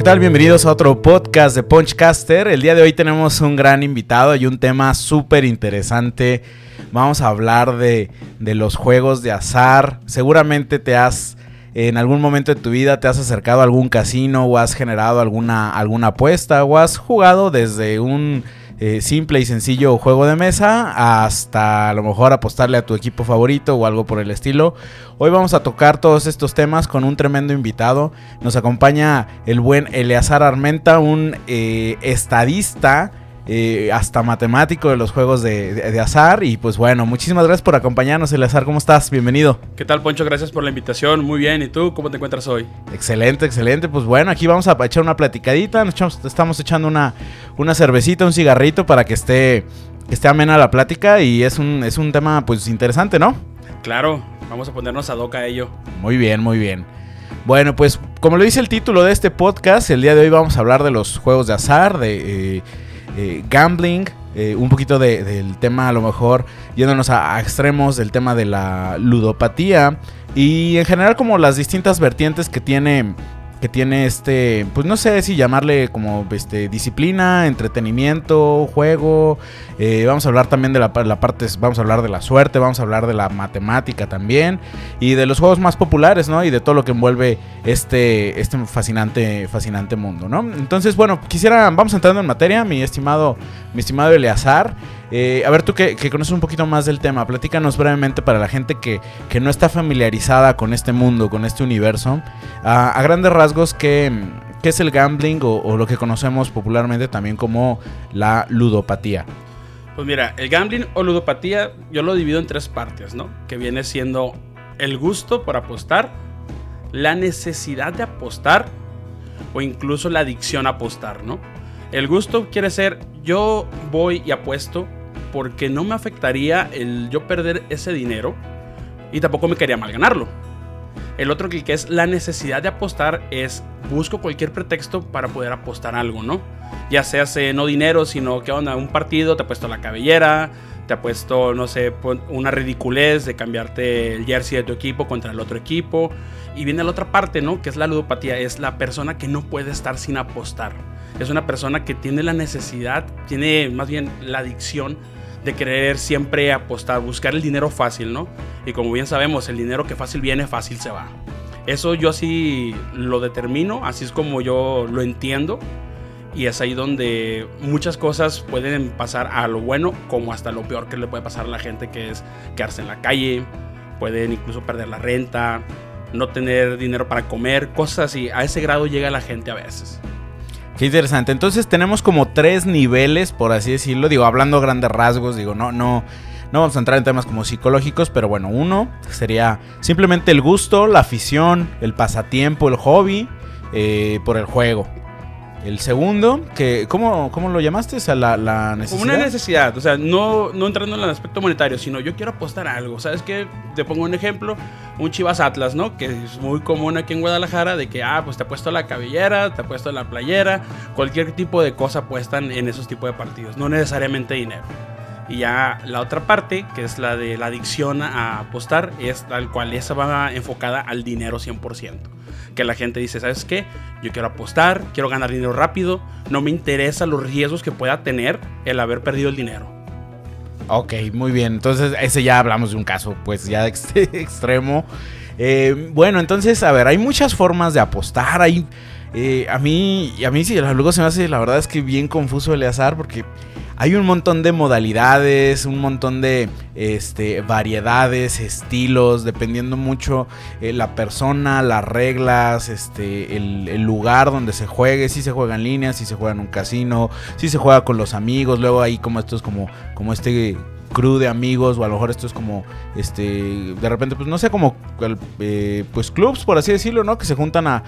¿qué tal? Bienvenidos a otro podcast de Punchcaster. El día de hoy tenemos un gran invitado y un tema súper interesante. Vamos a hablar de, de, los juegos de azar. Seguramente te has, en algún momento de tu vida, te has acercado a algún casino o has generado alguna, alguna apuesta o has jugado desde un eh, simple y sencillo juego de mesa hasta a lo mejor apostarle a tu equipo favorito o algo por el estilo. Hoy vamos a tocar todos estos temas con un tremendo invitado. Nos acompaña el buen Eleazar Armenta, un eh, estadista eh, hasta matemático de los juegos de, azar. Y pues bueno, muchísimas gracias por acompañarnos, Eleazar. ¿Cómo estás? Bienvenido. ¿Qué tal, Poncho? Gracias por la invitación. Muy bien. ¿Y tú cómo te encuentras hoy? Excelente, excelente. Pues bueno, aquí vamos a echar una platicadita. estamos echando una, una cervecita, un cigarrito para que esté, esté amena la plática. Y es un, es un tema pues interesante, ¿no? Claro, vamos a ponernos a doca a ello. Muy bien, muy bien. Bueno, pues como lo dice el título de este podcast, el día de hoy vamos a hablar de los juegos de azar, de... Eh, eh, gambling, eh, un poquito del tema a lo mejor yéndonos a, extremos del tema de la ludopatía y en general como las distintas vertientes que tiene que tiene este, pues no sé si llamarle como este, disciplina, entretenimiento, juego. Eh, vamos a hablar también de la, parte, vamos a hablar de la suerte, vamos a hablar de la matemática también y de los juegos más populares, ¿no? Y de todo lo que envuelve este, este fascinante, fascinante mundo, ¿no? Entonces, bueno, quisiera, vamos entrando en materia, mi estimado, mi estimado Eleazar. Eh, a ver, tú que, conoces un poquito más del tema, platícanos brevemente para la gente que, no está familiarizada con este mundo, con este universo, a, grandes rasgos, ¿qué, es el gambling o, lo que conocemos popularmente también como la ludopatía? Pues mira, el gambling o ludopatía yo lo divido en tres partes, ¿no? Que viene siendo el gusto por apostar, la necesidad de apostar o incluso la adicción a apostar, ¿no? El gusto quiere ser yo voy y apuesto porque no me afectaría el yo perder ese dinero y tampoco me quería mal ganarlo. El otro que es la necesidad de apostar es busco cualquier pretexto para poder apostar algo, ¿no? Ya sea no dinero, sino que onda, un partido, te ha puesto la cabellera, te ha puesto, no sé, una ridiculez de cambiarte el jersey de tu equipo contra el otro equipo. Y viene la otra parte, ¿no? Que es la ludopatía, es la persona que no puede estar sin apostar. Es una persona que tiene la necesidad, tiene más bien la adicción de querer siempre apostar, buscar el dinero fácil, ¿no? Y como bien sabemos, el dinero que fácil viene, fácil se va. Eso yo así lo determino, así es como yo lo entiendo. Y es ahí donde muchas cosas pueden pasar a lo bueno como hasta lo peor que le puede pasar a la gente, que es quedarse en la calle, pueden incluso perder la renta, no tener dinero para comer, cosas así. A ese grado llega la gente a veces. Qué interesante. Entonces tenemos como tres niveles, por así decirlo. Digo, hablando grandes rasgos, digo, no, no, no vamos a entrar en temas como psicológicos, pero bueno, uno sería simplemente el gusto, la afición, el pasatiempo, el hobby eh, por el juego. El segundo, que ¿cómo, cómo lo llamaste? O sea, la, necesidad. Como una necesidad, o sea, no, no entrando en el aspecto monetario, sino yo quiero apostar a algo. ¿Sabes qué? Te pongo un ejemplo, un Chivas Atlas, ¿no? Que es muy común aquí en Guadalajara, de que, ah, pues te ha puesto la cabellera, te ha puesto la playera, cualquier tipo de cosa apuestan en esos tipos de partidos, no necesariamente dinero. Y ya la otra parte, que es la de la adicción a apostar, es tal cual esa va enfocada al dinero 100% que la gente dice, ¿sabes qué? Yo quiero apostar, quiero ganar dinero rápido, no me interesa los riesgos que pueda tener el haber perdido el dinero. Ok, muy bien. Entonces, ese ya hablamos de un caso, pues ya extremo. Eh, bueno, entonces, a ver, hay muchas formas de apostar. Hay, eh, a mí, a mí sí, luego se me hace, la verdad es que bien confuso el azar, porque hay un montón de modalidades, un montón de este, variedades, estilos, dependiendo mucho eh, la persona, las reglas, este, el, lugar donde se juegue, si se juega en línea, si se juega en un casino, si se juega con los amigos, luego ahí como esto es como, como este crew de amigos o a lo mejor esto es como este de repente pues no sé como eh, pues clubs por así decirlo no que se juntan a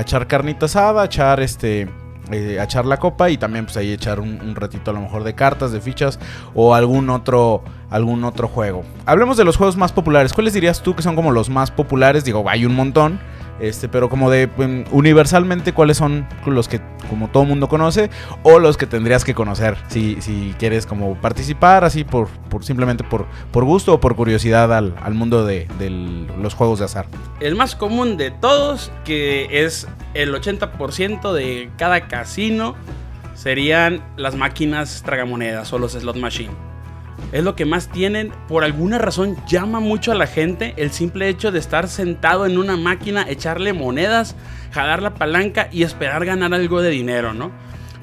echar carnita asada a echar este eh, a echar la copa y también pues ahí echar un, ratito a lo mejor de cartas, de fichas o algún otro, algún otro juego. Hablemos de los juegos más populares. ¿Cuáles dirías tú que son como los más populares? Digo, hay un montón, Este, pero como de em, universalmente cuáles son los que como todo mundo conoce o los que tendrías que conocer si, si quieres como participar así por, por simplemente por, por gusto o por curiosidad al, al mundo de, de los juegos de azar. El más común de todos, que es el 80% de cada casino, serían las máquinas tragamonedas o los slot machine es lo que más tienen. Por alguna razón llama mucho a la gente el simple hecho de estar sentado en una máquina, echarle monedas, jalar la palanca y esperar ganar algo de dinero, ¿no?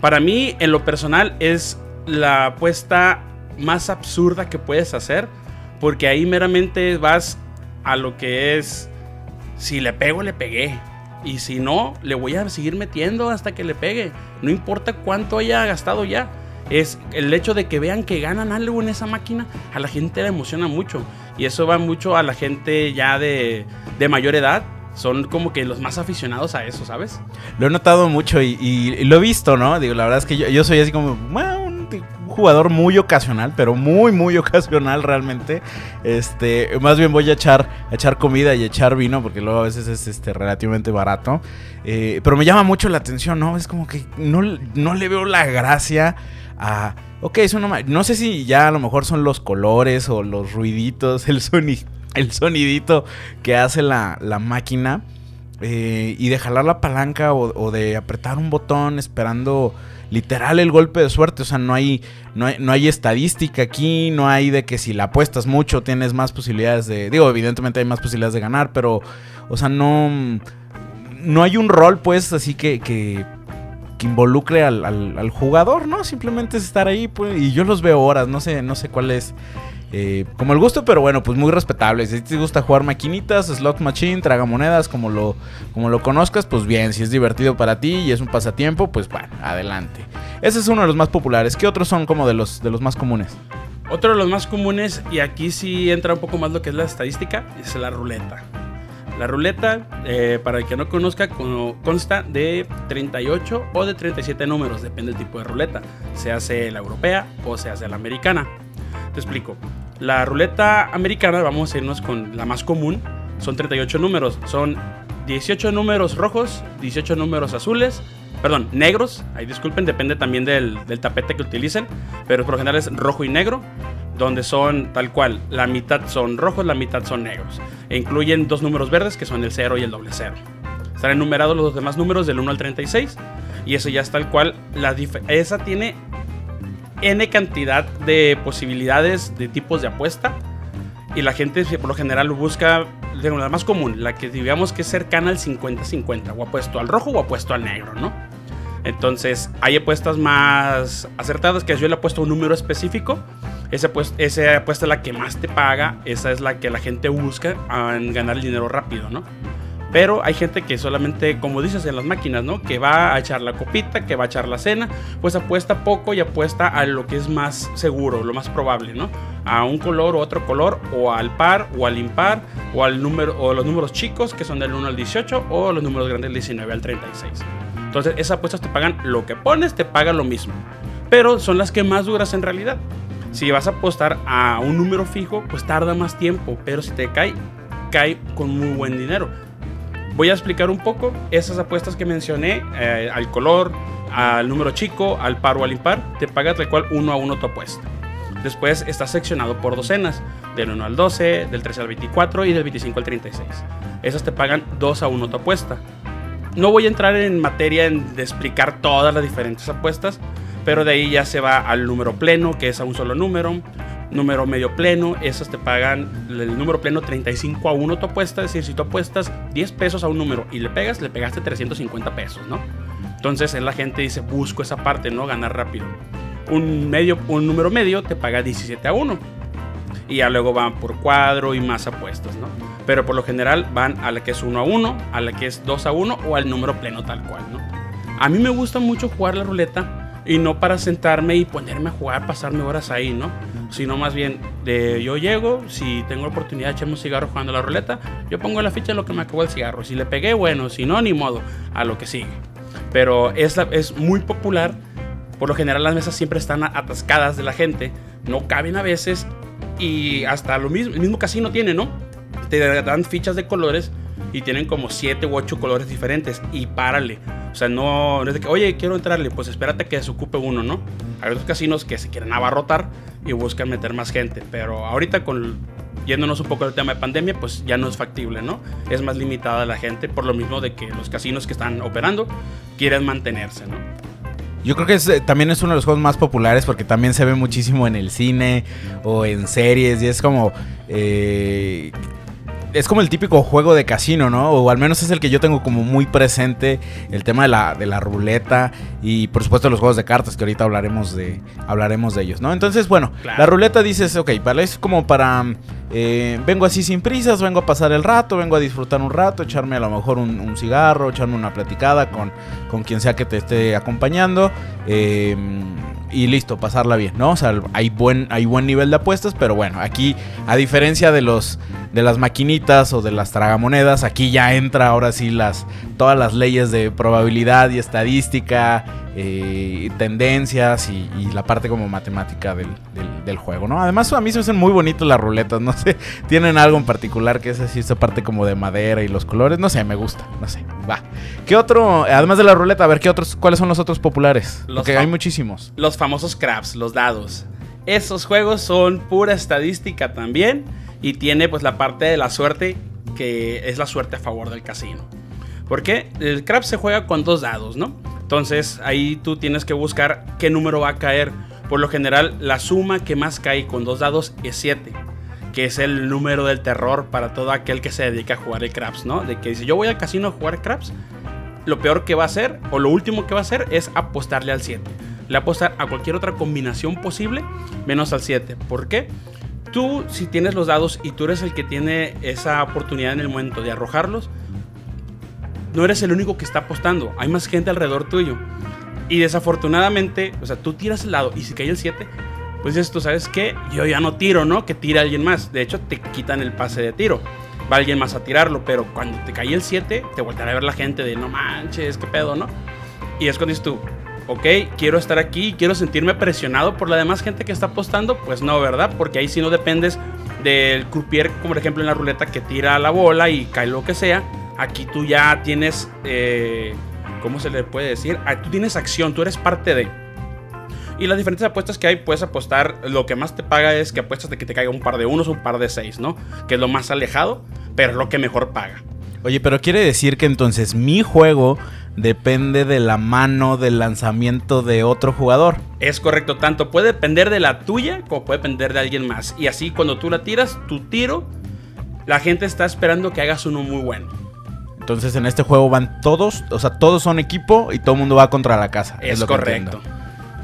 Para mí, en lo personal, es la apuesta más absurda que puedes hacer, porque ahí meramente vas a lo que es, si le pego, le pegué. Y si no, le voy a seguir metiendo hasta que le pegue. No importa cuánto haya gastado ya es el hecho de que vean que ganan algo en esa máquina, a la gente le emociona mucho. Y eso va mucho a la gente ya de, mayor edad. Son como que los más aficionados a eso, ¿sabes? Lo he notado mucho y, lo he visto, ¿no? Digo, la verdad es que yo, soy así como un jugador muy ocasional, pero muy, muy ocasional realmente. Este, más bien voy a echar, echar comida y echar vino, porque luego a veces es este, relativamente barato. Eh, pero me llama mucho la atención, ¿no? Es como que no, no le veo la gracia a... Ok, eso no, no sé si ya a lo mejor son los colores o los ruiditos, el, el sonidito que hace la, máquina. Eh, y de jalar la palanca o, de apretar un botón esperando literal el golpe de suerte. O sea, no hay, no hay, no hay, estadística aquí, no hay de que si la apuestas mucho tienes más posibilidades de... Digo, evidentemente hay más posibilidades de ganar, pero, o sea, no... No hay un rol, pues, así que involucre al, jugador, ¿no? Simplemente es estar ahí, pues, y yo los veo horas, no sé, no sé cuál es. Eh, como el gusto, pero bueno, pues muy respetable. Si te gusta jugar maquinitas, slot machine, tragamonedas, como lo, como lo conozcas, pues bien. Si es divertido para ti y es un pasatiempo, pues bueno, adelante. Ese es uno de los más populares. ¿Qué otros son como de los, de los más comunes? Otro de los más comunes, y aquí sí entra un poco más lo que es la estadística, es la ruleta. La ruleta, eh, para el que no conozca, consta de 38 o de 37 números, depende del tipo de ruleta, se hace la europea o se hace la americana. Te explico. La ruleta americana, vamos a irnos con la más común, son 38 números, son 18 números rojos, 18 números azules, perdón, negros, ahí disculpen, depende también del, del tapete que utilicen, pero por lo general es rojo y negro donde son tal cual, la mitad son rojos, la mitad son negros. E incluyen dos números verdes que son el 0 y el doble 0. Están enumerados los demás números del 1 al 36 y eso ya es tal cual. Esa tiene n cantidad de posibilidades de tipos de apuesta y la gente por lo general busca la más común, la que digamos que es cercana al 50-50, o apuesto al rojo o apuesto al negro, ¿no? Entonces, hay apuestas más acertadas que yo le he puesto un número específico esa, esa apuesta es la que más te paga, esa es la que la gente busca en ganar el dinero rápido, ¿no? Pero hay gente que solamente, como dices en las máquinas, ¿no? Que va a echar la copita, que va a echar la cena, pues apuesta poco y apuesta a lo que es más seguro, lo más probable, ¿no? A un color o otro color, o al par o al impar, o al número, o los números chicos, que son del 1 al 18, o los números grandes del 19 al 36. Entonces, esas apuestas te pagan lo que pones, te pagan lo mismo. Pero son las que más duras en realidad. Si vas a apostar a un número fijo, pues tarda más tiempo, pero si te cae, cae con muy buen dinero. Voy a explicar un poco esas apuestas que mencioné, eh, al color, al número chico, al par o al impar, te paga tal cual uno a uno tu apuesta. Después está seccionado por docenas, del 1 al 12, del 13 al 24 y del 25 al 36. Esas te pagan 2 a 1 tu apuesta. No voy a entrar en materia de explicar todas las diferentes apuestas, pero de ahí ya se va al número pleno, que es a un solo número. Número medio pleno, esos te pagan el número pleno 35 a 1 tu apuesta. Es decir, si tú apuestas 10 pesos a un número y le pegas, le pegaste 350 pesos, ¿no? Entonces la gente dice, busco esa parte, ¿no? Ganar rápido. Un, medio, un número medio te paga 17 a 1. Y ya luego van por cuadro y más apuestas, ¿no? Pero por lo general van a la que es 1 a 1, a la que es 2 a 1 o al número pleno tal cual, ¿no? A mí me gusta mucho jugar la ruleta y no para sentarme y ponerme a jugar, pasarme horas ahí, ¿no? Sino más bien, de yo llego, si tengo la oportunidad de echarme un cigarro jugando la ruleta, yo pongo la ficha de lo que me acabó el cigarro. Si le pegué, bueno, si no, ni modo, a lo que sigue. Pero es, es muy popular. Por lo general las mesas siempre están atascadas de la gente, no caben a veces y hasta lo mismo, el mismo casino tiene, ¿no? Te dan fichas de colores y tienen como 7 u 8 colores diferentes y párale. O sea, no, es de que, oye, quiero entrarle, pues espérate que se ocupe uno, ¿no? Hay otros casinos que se quieren abarrotar y buscan meter más gente, pero ahorita con yéndonos un poco del tema de pandemia, pues ya no es factible, ¿no? Es más limitada la gente por lo mismo de que los casinos que están operando quieren mantenerse, ¿no? Yo creo que eh, también es uno de los juegos más populares porque también se ve muchísimo en el cine o en series y es como... Eh, es como el típico juego de casino, ¿no? O al menos es el que yo tengo como muy presente, el tema de la, de la ruleta y por supuesto los juegos de cartas, que ahorita hablaremos de, hablaremos de ellos, ¿no? Entonces, bueno, la ruleta dices, ok, vale, es como para, eh, vengo así sin prisas, vengo a pasar el rato, vengo a disfrutar un rato, echarme a lo mejor un, cigarro, echarme una platicada con, con quien sea que te esté acompañando. Eh, y listo, pasarla bien, ¿no? O sea, hay buen, hay buen nivel de apuestas, pero bueno, aquí, a diferencia de los de las maquinitas o de las tragamonedas, aquí ya entra ahora sí las todas las leyes de probabilidad y estadística, eh, tendencias y, la parte como matemática del, juego, ¿no? Además, a mí se me hacen muy bonitas las ruletas, no sé, tienen algo en particular que es así, esta parte como de madera y los colores, no sé, me gusta, no sé, va. ¿Qué otro, además de la ruleta, a ver, ¿qué otros, cuáles son los otros populares? Los Porque hay muchísimos. Los famosos craps, los dados. Esos juegos son pura estadística también y tiene pues la parte de la suerte que es la suerte a favor del casino. Porque el craps se juega con dos dados, ¿no? Entonces ahí tú tienes que buscar qué número va a caer. Por lo general, la suma que más cae con dos dados es 7, que es el número del terror para todo aquel que se dedica a jugar el craps, ¿no? De que dice, yo voy al casino a jugar craps, lo peor que va a hacer, o lo último que va a hacer, es apostarle al 7. Le apostar a cualquier otra combinación posible, menos al 7. ¿Por qué? Tú, si tienes los dados y tú eres el que tiene esa oportunidad en el momento de arrojarlos, no eres el único que está apostando, hay más gente alrededor tuyo. Y desafortunadamente, o sea, tú tiras el lado y si cae el 7, pues dices, tú sabes que yo ya no tiro, ¿no? Que tira alguien más. De hecho, te quitan el pase de tiro. Va alguien más a tirarlo, pero cuando te cae el 7, te volteará a ver la gente de no manches, qué pedo, ¿no? Y es cuando dices tú, ok, quiero estar aquí, quiero sentirme presionado por la demás gente que está apostando. Pues no, ¿verdad? Porque ahí sí no dependes del croupier, como por ejemplo en la ruleta que tira la bola y cae lo que sea Aquí tú ya tienes, eh, ¿cómo se le puede decir? Ah, tú tienes acción, tú eres parte de. Y las diferentes apuestas que hay, puedes apostar, lo que más te paga es que apuestas de que te caiga un par de unos o un par de seis, ¿no? Que es lo más alejado, pero es lo que mejor paga. Oye, pero quiere decir que entonces mi juego depende de la mano del lanzamiento de otro jugador. Es correcto, tanto puede depender de la tuya como puede depender de alguien más. Y así cuando tú la tiras, tu tiro, la gente está esperando que hagas uno muy bueno. Entonces en este juego van todos, o sea, todos son equipo y todo el mundo va contra la casa. Es, lo correcto.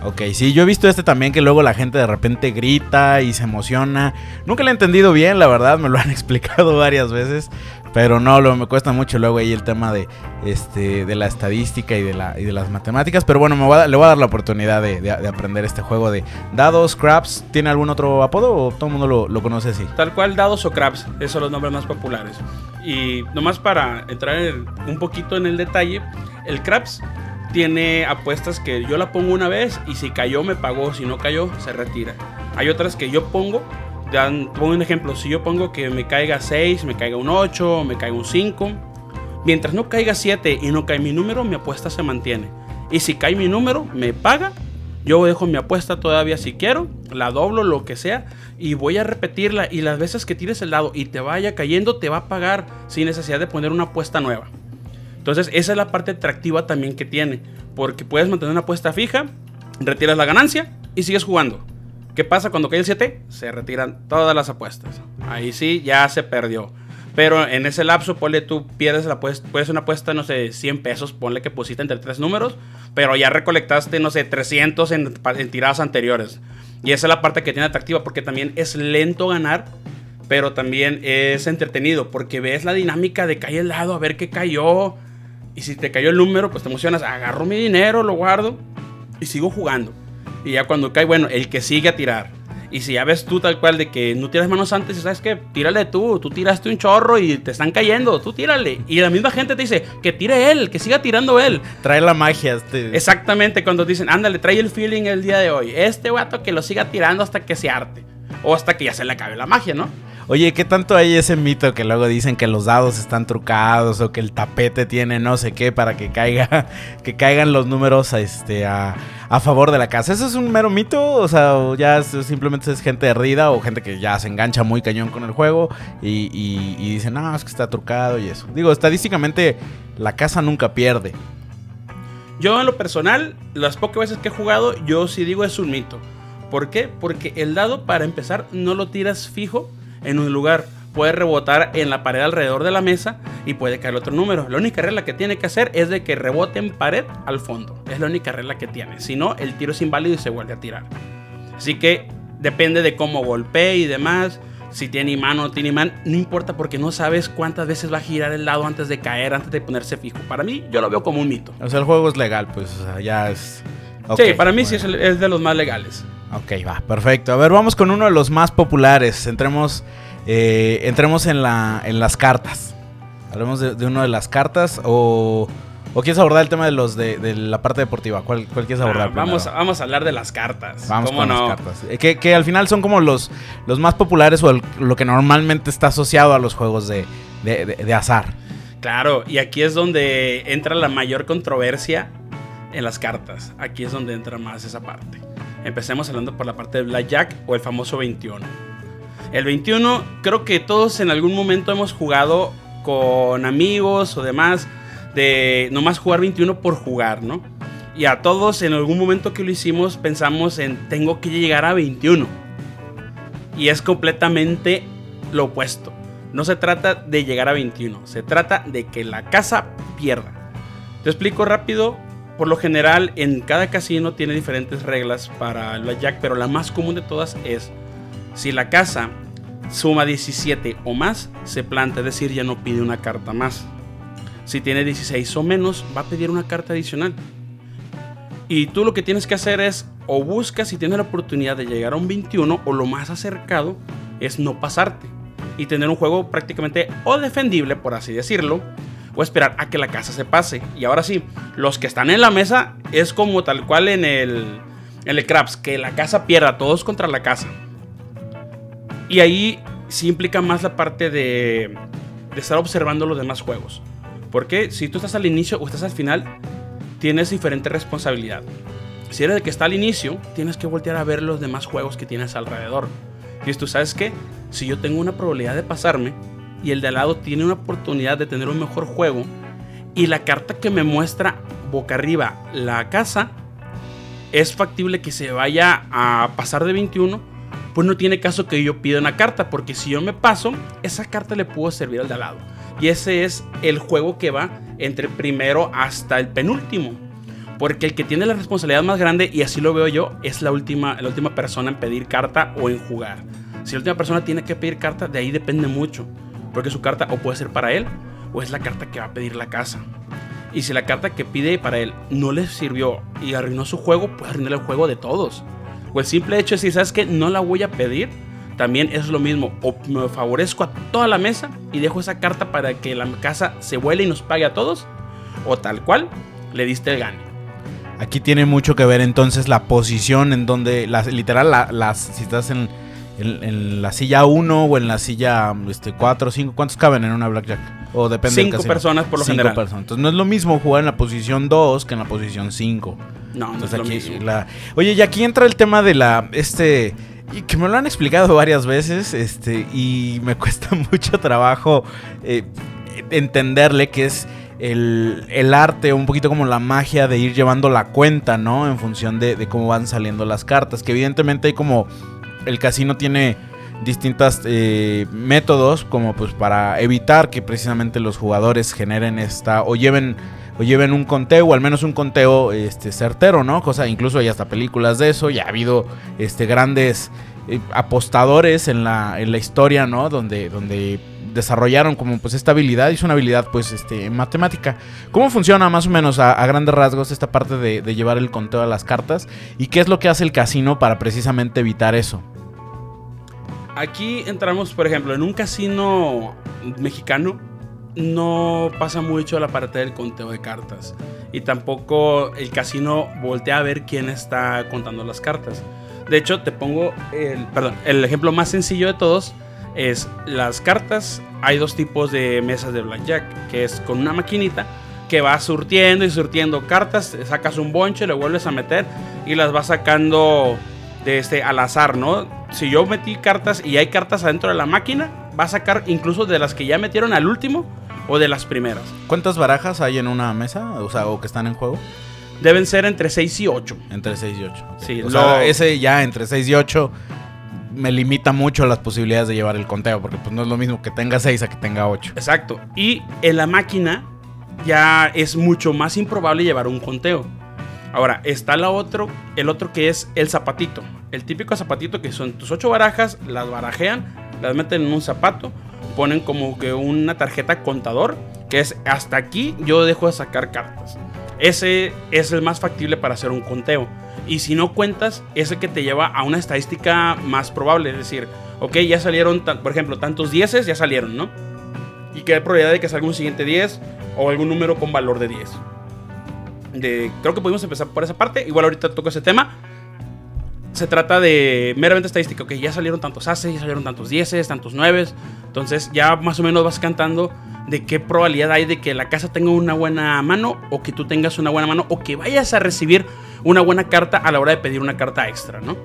Ok, sí, yo he visto este también que luego la gente de repente grita y se emociona. Nunca lo he entendido bien, la verdad, me lo han explicado varias veces. Pero no, lo, me cuesta mucho luego ahí el tema de, este, de la estadística y de, la, y de las matemáticas. Pero bueno, me le voy a dar la oportunidad de, aprender este juego de dados, craps. ¿Tiene algún otro apodo o todo el mundo lo, lo, conoce así? Tal cual, dados o craps. Esos son los nombres más populares. Y nomás para entrar un poquito en el detalle, el craps tiene apuestas que yo la pongo una vez y si cayó me pagó, si no cayó se retira. Hay otras que yo pongo pongo un ejemplo, si yo pongo que me caiga 6, me caiga un 8, me caiga un 5, mientras no caiga 7 y no cae mi número, mi apuesta se mantiene. Y si cae mi número, me paga, yo dejo mi apuesta todavía si quiero, la doblo, lo que sea, y voy a repetirla. Y las veces que tires el dado y te vaya cayendo, te va a pagar sin necesidad de poner una apuesta nueva. Entonces, esa es la parte atractiva también que tiene, porque puedes mantener una apuesta fija, retiras la ganancia y sigues jugando. ¿Qué pasa cuando cae el 7? Se retiran todas las apuestas. Ahí sí, ya se perdió. Pero en ese lapso, ponle tú, pierdes la apuesta, puedes una apuesta, no sé, 100 pesos, ponle que pusiste entre tres números, pero ya recolectaste, no sé, 300 en, en tiradas anteriores. Y esa es la parte que tiene atractiva, porque también es lento ganar, pero también es entretenido, porque ves la dinámica de caer el lado, a ver qué cayó. Y si te cayó el número, pues te emocionas, agarro mi dinero, lo guardo y sigo jugando. Y ya cuando cae, bueno, el que sigue a tirar. Y si ya ves tú tal cual de que no tiras manos antes, sabes que tírale tú, tú tiraste un chorro y te están cayendo, tú tírale. Y la misma gente te dice que tire él, que siga tirando él. Trae la magia. Este. Exactamente, cuando dicen, ándale, trae el feeling el día de hoy. Este vato que lo siga tirando hasta que se arte. O hasta que ya se le acabe la magia, ¿no? Oye, ¿qué tanto hay ese mito que luego dicen que los dados están trucados o que el tapete tiene no sé qué para que caiga, que caigan los números este, a, favor de la casa? ¿Eso es un mero mito? O sea, ya simplemente es gente herrida o gente que ya se engancha muy cañón con el juego y, y, y dicen, no, es que está trucado y eso. Digo, estadísticamente la casa nunca pierde. Yo en lo personal, las pocas veces que he jugado, yo sí digo es un mito. ¿Por qué? Porque el dado, para empezar, no lo tiras fijo en un lugar. Puede rebotar en la pared alrededor de la mesa y puede caer otro número. La única regla que tiene que hacer es de que rebote en pared al fondo. Es la única regla que tiene. Si no, el tiro es inválido y se vuelve a tirar. Así que depende de cómo golpee y demás. Si tiene imán o no tiene imán, no importa porque no sabes cuántas veces va a girar el lado antes de caer, antes de ponerse fijo. Para mí, yo lo veo como un mito. O sea, el juego es legal, pues ya es... sí, para mí sí es, es de los más legales. Ok, va, perfecto. A ver, vamos con uno de los más populares. Entremos, eh, entremos en, la, en las cartas. Hablemos de, de una de las cartas o, o quieres abordar el tema de los de, la parte deportiva. ¿Cuál, cuál quieres abordar? Ah, vamos, vamos a hablar de las cartas. Vamos con las cartas. Eh, que, que, al final son como los, los más populares o lo que normalmente está asociado a los juegos de, de azar. Claro, y aquí es donde entra la mayor controversia en las cartas. Aquí es donde entra más esa parte. Empecemos hablando por la parte de Blackjack o el famoso 21. El 21 creo que todos en algún momento hemos jugado con amigos o demás de nomás jugar 21 por jugar, ¿no? Y a todos en algún momento que lo hicimos pensamos en tengo que llegar a 21. Y es completamente lo opuesto. No se trata de llegar a 21, se trata de que la casa pierda. Te explico rápido por lo general, en cada casino tiene diferentes reglas para el blackjack, pero la más común de todas es si la casa suma 17 o más, se planta, es decir, ya no pide una carta más. Si tiene 16 o menos, va a pedir una carta adicional. Y tú lo que tienes que hacer es o buscas si tienes la oportunidad de llegar a un 21 o lo más acercado es no pasarte y tener un juego prácticamente o defendible, por así decirlo, o esperar a que la casa se pase. Y ahora sí, los que están en la mesa es como tal cual en el, en el Craps, que la casa pierda, todos contra la casa. Y ahí sí implica más la parte de, de estar observando los demás juegos. Porque si tú estás al inicio o estás al final, tienes diferente responsabilidad. Si eres el que está al inicio, tienes que voltear a ver los demás juegos que tienes alrededor. Y tú sabes que si yo tengo una probabilidad de pasarme, y el de al lado tiene una oportunidad de tener un mejor juego y la carta que me muestra boca arriba la casa es factible que se vaya a pasar de 21, pues no tiene caso que yo pida una carta, porque si yo me paso, esa carta le puedo servir al de al lado. Y ese es el juego que va entre primero hasta el penúltimo. Porque el que tiene la responsabilidad más grande, y así lo veo yo, es la última, la última persona en pedir carta o en jugar. Si la última persona tiene que pedir carta, de ahí depende mucho. Porque su carta o puede ser para él o es la carta que va a pedir la casa. Y si la carta que pide para él no le sirvió y arruinó su juego, puede arruinar el juego de todos. O el simple hecho es si sabes que no la voy a pedir, también es lo mismo. O me favorezco a toda la mesa y dejo esa carta para que la casa se vuele y nos pague a todos. O tal cual, le diste el gane. Aquí tiene mucho que ver entonces la posición en donde, literal, las, si estás en, en, la silla 1 o en la silla este, 4 o 5. ¿Cuántos caben en una blackjack? O depende Cinco personas por lo Cinco general. Personas. Entonces no es lo mismo jugar en la posición 2 que en la posición 5. No, no es lo mismo. Oye, y aquí entra el tema de la... Este... Y que me lo han explicado varias veces, este, y me cuesta mucho trabajo eh, entenderle que es el, el, arte, un poquito como la magia de ir llevando la cuenta, ¿no? En función de, de, cómo van saliendo las cartas. Que evidentemente hay como el casino tiene distintos eh, métodos como pues para evitar que precisamente los jugadores generen esta o lleven o lleven un conteo o al menos un conteo este certero, ¿no? Cosa incluso hay hasta películas de eso, ya ha habido este grandes eh, apostadores en la, en la historia, ¿no? Donde donde desarrollaron como pues esta habilidad y es una habilidad pues este matemática. ¿Cómo funciona más o menos a, grandes rasgos esta parte de, de, llevar el conteo a las cartas? ¿Y qué es lo que hace el casino para precisamente evitar eso? Aquí entramos, por ejemplo, en un casino mexicano no pasa mucho la parte del conteo de cartas. Y tampoco el casino voltea a ver quién está contando las cartas. De hecho, te pongo el, perdón, el ejemplo más sencillo de todos es las cartas. Hay dos tipos de mesas de blackjack, que es con una maquinita que va surtiendo y surtiendo cartas, sacas un bonche, le vuelves a meter y las vas sacando de este al azar, ¿no? Si yo metí cartas y hay cartas adentro de la máquina, va a sacar incluso de las que ya metieron al último o de las primeras. ¿Cuántas barajas hay en una mesa? O sea, o que están en juego. Deben ser entre 6 y 8. Entre 6 y 8. Sí, o lo- sea, ese ya entre 6 y 8 me limita mucho las posibilidades de llevar el conteo, porque pues no es lo mismo que tenga 6 a que tenga 8. Exacto. Y en la máquina ya es mucho más improbable llevar un conteo. Ahora, está la otro, el otro que es el zapatito. El típico zapatito que son tus ocho barajas, las barajean, las meten en un zapato, ponen como que una tarjeta contador, que es hasta aquí yo dejo de sacar cartas. Ese es el más factible para hacer un conteo. Y si no cuentas, es el que te lleva a una estadística más probable. Es decir, ok, ya salieron, por ejemplo, tantos dieces, ya salieron, ¿no? Y que hay probabilidad de que salga un siguiente 10 o algún número con valor de 10. De, creo que podemos empezar por esa parte. Igual ahorita toco ese tema. Se trata de meramente estadística. Ok, ya salieron tantos aces, ya salieron tantos 10, tantos 9. Entonces ya más o menos vas cantando de qué probabilidad hay de que la casa tenga una buena mano o que tú tengas una buena mano o que vayas a recibir una buena carta a la hora de pedir una carta extra, ¿no?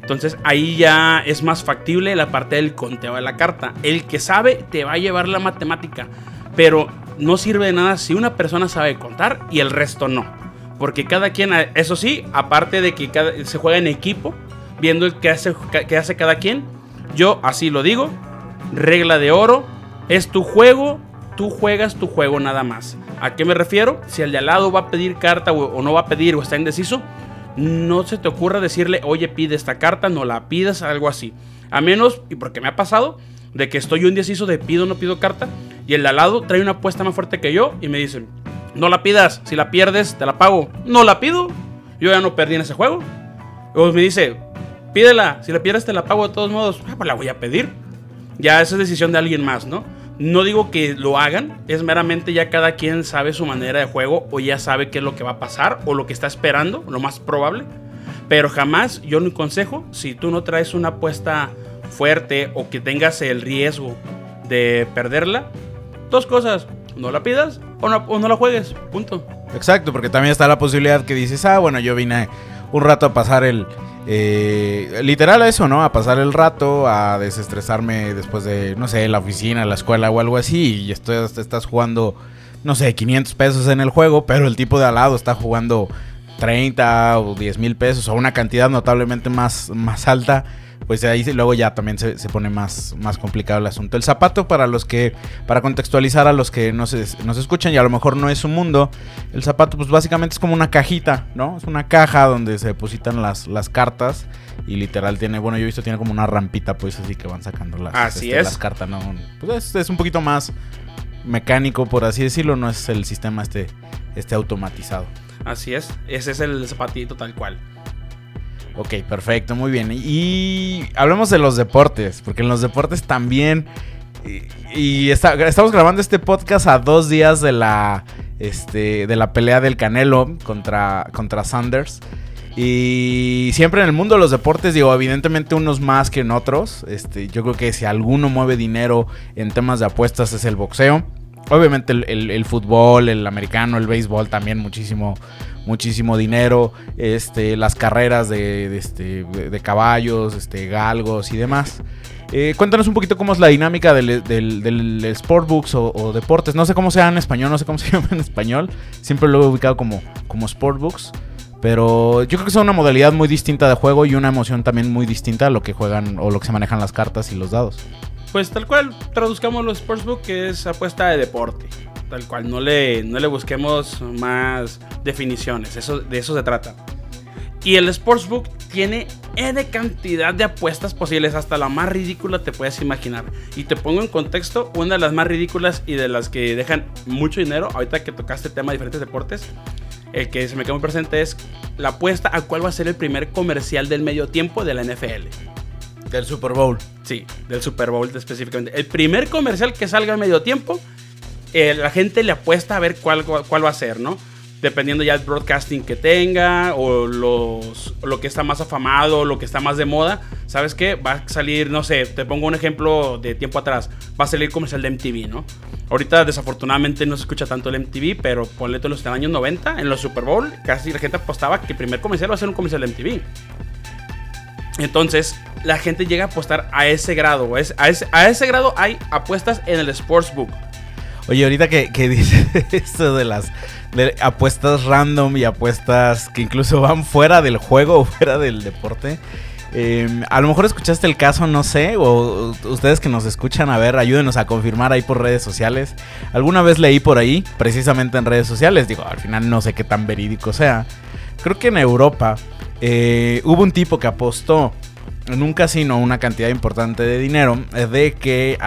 Entonces ahí ya es más factible la parte del conteo de la carta. El que sabe te va a llevar la matemática, pero no sirve de nada si una persona sabe contar y el resto no. Porque cada quien, eso sí, aparte de que cada- se juega en equipo, viendo el que hace, que hace cada quien, yo así lo digo, regla de oro, es tu juego, tú juegas tu juego nada más. ¿A qué me refiero? Si el de al lado va a pedir carta o, no va a pedir o está indeciso, no se te ocurra decirle, oye, pide esta carta, no la pidas, algo así. A menos, y porque me ha pasado, de que estoy yo indeciso de pido o no pido carta, y el de al lado trae una apuesta más fuerte que yo y me dicen, no la pidas, si la pierdes, te la pago. No la pido, yo ya no perdí en ese juego. O me dice, pídela, si la pierdes, te la pago de todos modos. Ah, pues la voy a pedir. Ya esa es decisión de alguien más, ¿no? No digo que lo hagan, es meramente ya cada quien sabe su manera de juego o ya sabe qué es lo que va a pasar o lo que está esperando, lo más probable. Pero jamás yo no consejo, si tú no traes una apuesta fuerte o que tengas el riesgo de perderla, dos cosas, no la pidas o no, o no la juegues, punto. Exacto, porque también está la posibilidad que dices, ah, bueno, yo vine un rato a pasar el... eh, literal a eso, ¿no? A pasar el rato, a desestresarme después de, no sé, la oficina, la escuela o algo así. Y estás, estás jugando, no sé, 500 pesos en el juego, pero el tipo de al lado está jugando 30 o 10 mil pesos o una cantidad notablemente más, más alta. Pues ahí luego ya también se, se pone más, más complicado el asunto. El zapato, para los que, para contextualizar a los que no se, nos escuchan y a lo mejor no es su mundo, el zapato pues básicamente es como una cajita, ¿no? Es una caja donde se depositan las, las cartas y literal tiene, bueno, yo he visto tiene como una rampita pues así que van sacando las, Así este, es. las cartas, ¿no? Pues es, es un poquito más mecánico, por así decirlo, no es el sistema este, este automatizado. Así es, ese es el zapatito tal cual. Ok, perfecto, muy bien. Y hablemos de los deportes, porque en los deportes también... Y, estamos grabando este podcast a dos días de la, este, de la pelea del Canelo contra, contra Sanders. Y siempre en el mundo de los deportes, digo, evidentemente unos más que en otros. Este, yo creo que si alguno mueve dinero en temas de apuestas es el boxeo. Obviamente el, fútbol, el americano, el béisbol también muchísimo, muchísimo dinero. Este, las carreras de, este, de- caballos, este, galgos y demás. Eh, cuéntanos un poquito cómo es la dinámica del, del, del Sportbooks o, o deportes. No sé cómo sea en español, no sé cómo se llama en español. Siempre lo he ubicado como, como Sportbooks. Pero yo creo que es una modalidad muy distinta de juego y una emoción también muy distinta a lo que juegan o lo que se manejan las cartas y los dados. Pues tal cual, traduzcamos los sportsbook que es apuesta de deporte. Tal cual, no le, no le busquemos más definiciones, eso, de eso se trata. Y el sportsbook tiene N cantidad de apuestas posibles, hasta la más ridícula te puedes imaginar. Y te pongo en contexto, una de las más ridículas y de las que dejan mucho dinero, ahorita que tocaste el tema de diferentes deportes, el que se me quedó muy presente es la apuesta a cuál va a ser el primer comercial del medio tiempo de la NFL. Del Super Bowl. Sí, del Super Bowl específicamente. El primer comercial que salga a medio tiempo, eh, la gente le apuesta a ver cuál, cuál va a ser, ¿no? dependiendo ya del broadcasting que tenga o los, lo que está más afamado, lo que está más de moda, ¿sabes qué? Va a salir, no sé, te pongo un ejemplo de tiempo atrás, va a salir comercial de MTV, ¿no? Ahorita desafortunadamente no se escucha tanto el MTV, pero ponle todos los años 90, en los Super Bowl, casi la gente apostaba que el primer comercial va a ser un comercial de MTV. Entonces, la gente llega a apostar a ese grado. A ese, a ese, grado hay apuestas en el Sportsbook. Oye, ahorita que, que dice esto de las apuestas random y apuestas que incluso van fuera del juego o fuera del deporte. Em, a lo mejor escuchaste el caso, no sé, o ustedes que nos escuchan, a ver, ayúdenos a confirmar ahí por redes sociales. Alguna vez leí por ahí, precisamente en redes sociales, digo, al final no sé qué tan verídico sea. Creo que en Europa eh, hubo un tipo que apostó en un casino una cantidad importante de dinero eh, de que,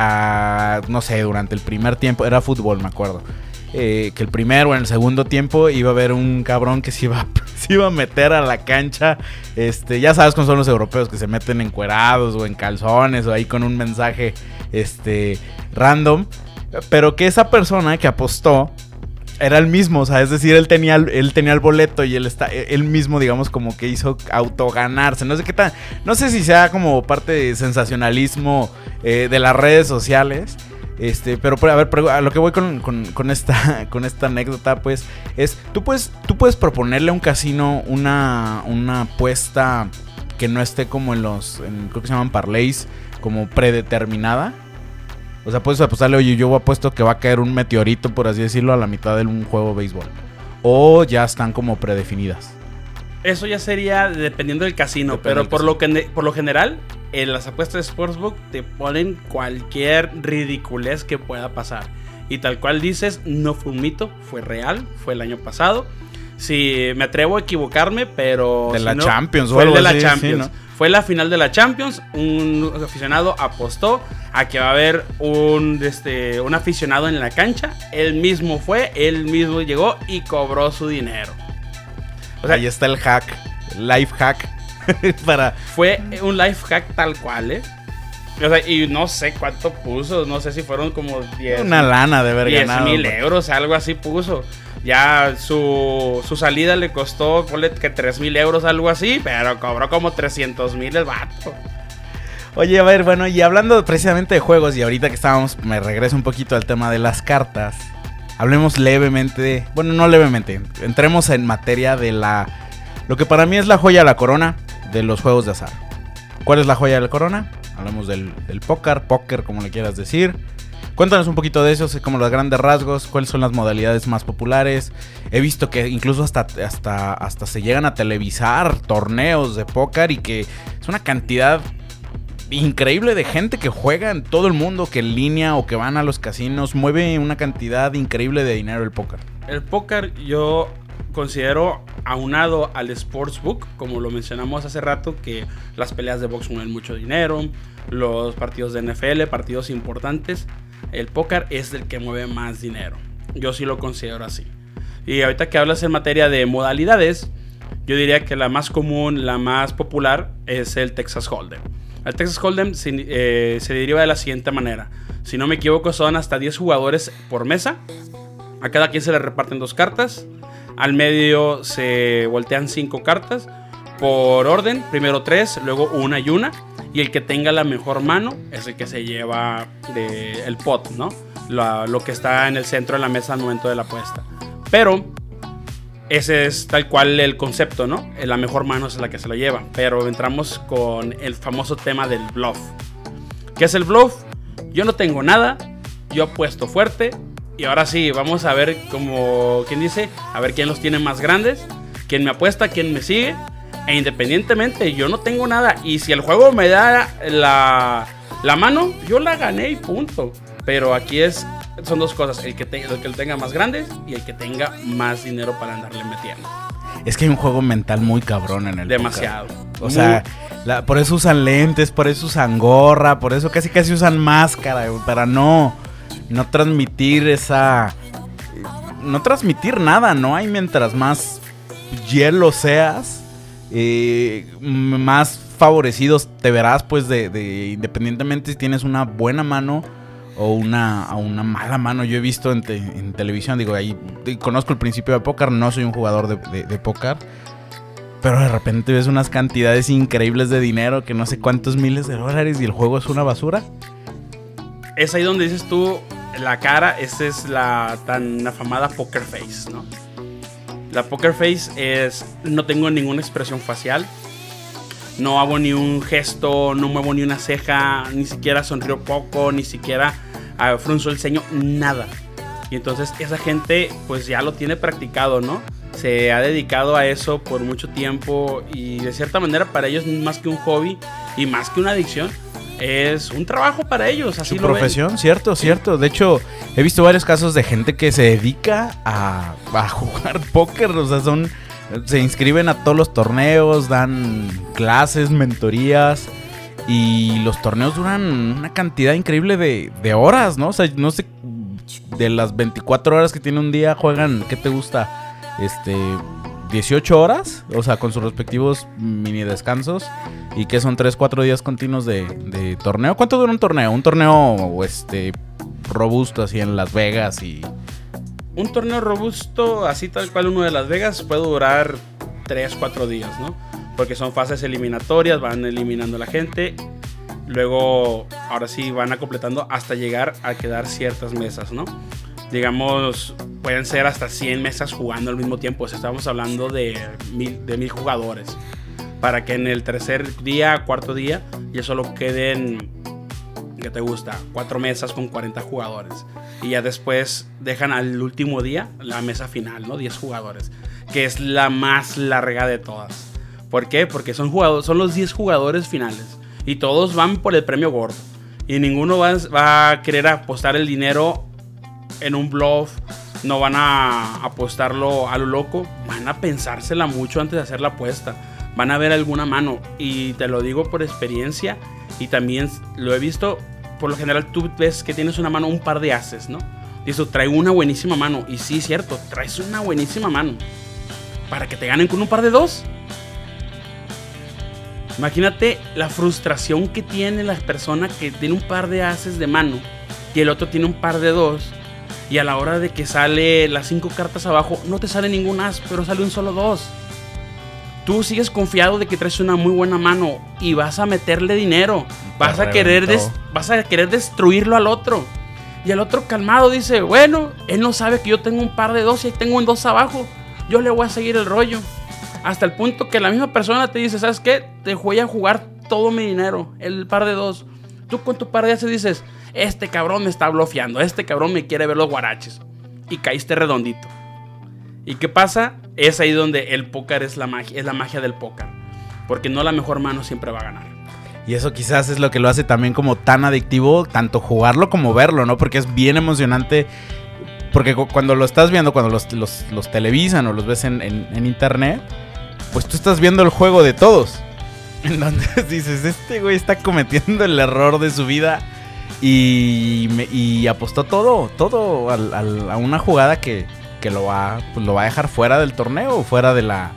no sé, durante el primer tiempo, era fútbol, me acuerdo. Eh, que el primero o en el segundo tiempo iba a haber un cabrón que se iba, se iba a meter a la cancha. Este, ya sabes cómo son los europeos que se meten encuerados o en calzones o ahí con un mensaje este, random. Pero que esa persona que apostó era el mismo, o sea, es decir, él tenía, él tenía el boleto y él está, él mismo, digamos, como que hizo autoganarse. No sé qué tal, no sé si sea como parte de sensacionalismo eh, de las redes sociales. Este, pero a ver, a lo que voy con, esta, con esta anécdota, pues, es, tú puedes, tú puedes proponerle a un casino una, una apuesta que no esté como en los, creo que se llaman parlays, como predeterminada. O sea, puedes apostarle, oye, yo apuesto que va a caer un meteorito, por así decirlo, a la mitad de un juego de béisbol. O ya están como predefinidas. Eso ya sería dependiendo del casino, pero por lo, que, por lo general, en las apuestas de Sportsbook te ponen cualquier ridiculez que pueda pasar. Y tal cual dices, no fue un mito, fue real, fue el año pasado. Si me atrevo a equivocarme, pero. De la Champions, fue el de la Champions. Fue la final de la Champions. Un aficionado apostó a que va a haber un, este, un aficionado en la cancha. Él mismo fue, él mismo llegó y cobró su dinero. O sea, Ahí está el hack, life hack. para... Fue un life hack tal cual, ¿eh? O sea, y no sé cuánto puso, no sé si fueron como 10. Una lana de haber 10 mil euros, algo así puso. Ya su, su salida le costó, ponle que 3 mil euros, algo así, pero cobró como 300 mil el vato. Oye, a ver, bueno, y hablando precisamente de juegos, y ahorita que estábamos, me regreso un poquito al tema de las cartas. Hablemos levemente, bueno, no levemente, entremos en materia de la. Lo que para mí es la joya de la corona de los juegos de azar. ¿Cuál es la joya de la corona? Hablamos del, del póker, póker, como le quieras decir. Cuéntanos un poquito de eso, como los grandes rasgos, cuáles son las modalidades más populares. He visto que incluso hasta, hasta, hasta se llegan a televisar torneos de póker y que es una cantidad increíble de gente que juega en todo el mundo, que en línea o que van a los casinos, mueve una cantidad increíble de dinero el póker. El póker yo considero aunado al sportsbook, como lo mencionamos hace rato, que las peleas de box mueven mucho dinero, los partidos de NFL, partidos importantes el póker es el que mueve más dinero. Yo sí lo considero así. Y ahorita que hablas en materia de modalidades, yo diría que la más común, la más popular es el Texas Hold'em. El Texas Hold'em se, eh, se deriva de la siguiente manera. Si no me equivoco, son hasta 10 jugadores por mesa. A cada quien se le reparten dos cartas. Al medio se voltean cinco cartas por orden. Primero tres, luego una y una y el que tenga la mejor mano es el que se lleva el pot, ¿no? Lo, que está en el centro de la mesa al momento de la apuesta. Pero ese es tal cual el concepto, ¿no? La mejor mano es la que se lo lleva. Pero entramos con el famoso tema del bluff. ¿Qué es el bluff? Yo no tengo nada, yo apuesto fuerte y ahora sí, vamos a ver como, ¿quién dice? A ver quién los tiene más grandes, quién me apuesta, quién me sigue e independientemente, yo no tengo nada. Y si el juego me da la, la mano, yo la gané y punto. Pero aquí es, son dos cosas: el que, el que tenga más grandes y el que tenga más dinero para andarle metiendo. Es que hay un juego mental muy cabrón en el Demasiado. O sea, por eso usan lentes, por eso usan gorra, por eso casi casi usan máscara, para no, no transmitir esa... No transmitir nada, ¿no? Hay mientras más hielo seas, más favorecidos te verás, pues, de, independientemente si tienes una buena mano o una, una mala mano. Yo he visto en, televisión, digo, ahí conozco el principio de póker, no soy un jugador de, de, póker. Pero de repente ves unas cantidades increíbles de dinero, que no sé cuántos miles de dólares y el juego es una basura. Es ahí donde dices tú, la cara, esa es la tan afamada poker face, ¿no? La poker face es, no tengo ninguna expresión facial, no hago ni un gesto, no muevo ni una ceja, ni siquiera sonrío poco, ni siquiera uh, frunzo el ceño, nada. Y entonces esa gente pues ya lo tiene practicado, ¿no? Se ha dedicado a eso por mucho tiempo y de cierta manera para ellos más que un hobby y más que una adicción, es un trabajo para ellos. Así Su profesión, cierto, cierto. De hecho, he visto varios casos de gente que se dedica a, a jugar póker. O sea, son se inscriben a todos los torneos, dan clases, mentorías. Y los torneos duran una cantidad increíble de, horas, ¿no? O sea, no sé, de las 24 horas que tiene un día, juegan, ¿qué te gusta? Este, 18 horas, o sea, con sus respectivos mini descansos. Y que son 3, 4 días continuos de, torneo. ¿Cuánto dura un torneo? Un torneo, este, robusto así en Las Vegas y un torneo robusto, así tal cual uno de Las Vegas, puede durar 3, 4 días, ¿no? Porque son fases eliminatorias, van eliminando a la gente. Luego, ahora sí, van a completando hasta llegar a quedar ciertas mesas, ¿no? Digamos, pueden ser hasta 100 mesas jugando al mismo tiempo. O sea, estamos hablando de mil, de mil jugadores. Para que en el tercer día, cuarto día, ya solo queden ¿qué te gusta? Cuatro mesas con 40 jugadores. Y ya después dejan al último día la mesa final, ¿no? 10 jugadores. Que es la más larga de todas. ¿Por qué? Porque son, son los 10 jugadores finales. Y todos van por el premio gordo. Y ninguno va, va a querer apostar el dinero en un bluff. No van a apostarlo a lo loco. Van a pensársela mucho antes de hacer la apuesta. Van a ver alguna mano. Y te lo digo por experiencia y también lo he visto, por lo general tú ves que tienes una mano, un par de haces, ¿no? Y eso, trae una buenísima mano. Y sí, cierto, traes una buenísima mano. Para que te ganen con un par de dos. Imagínate la frustración que tiene la persona que tiene un par de haces de mano y el otro tiene un par de dos. Y a la hora de que sale las cinco cartas abajo, no te sale ningún as, pero sale un solo dos tú sigues confiado de que traes una muy buena mano y vas a meterle dinero. Vas a, querer vas a querer destruirlo al otro. Y el otro calmado dice, bueno, él no sabe que yo tengo un par de dos y tengo un dos abajo. Yo le voy a seguir el rollo. Hasta el punto que la misma persona te dice, ¿sabes qué? Te voy a jugar todo mi dinero, el par de dos. Tú con tu par de haces dices, este cabrón me está bloqueando, este cabrón me quiere ver los guaraches. Y caíste redondito. ¿Y qué pasa? Es ahí donde el póker es la magia, es la magia del póker. Porque no la mejor mano siempre va a ganar. Y eso quizás es lo que lo hace también como tan adictivo, tanto jugarlo como verlo, ¿no? Porque es bien emocionante. Porque cuando lo estás viendo, cuando los, televisan o los ves en, internet, pues tú estás viendo el juego de todos. Entonces dices, este güey está cometiendo el error de su vida y, y apostó todo, todo a una jugada que, que lo va, pues, lo va a dejar fuera del torneo o fuera de la,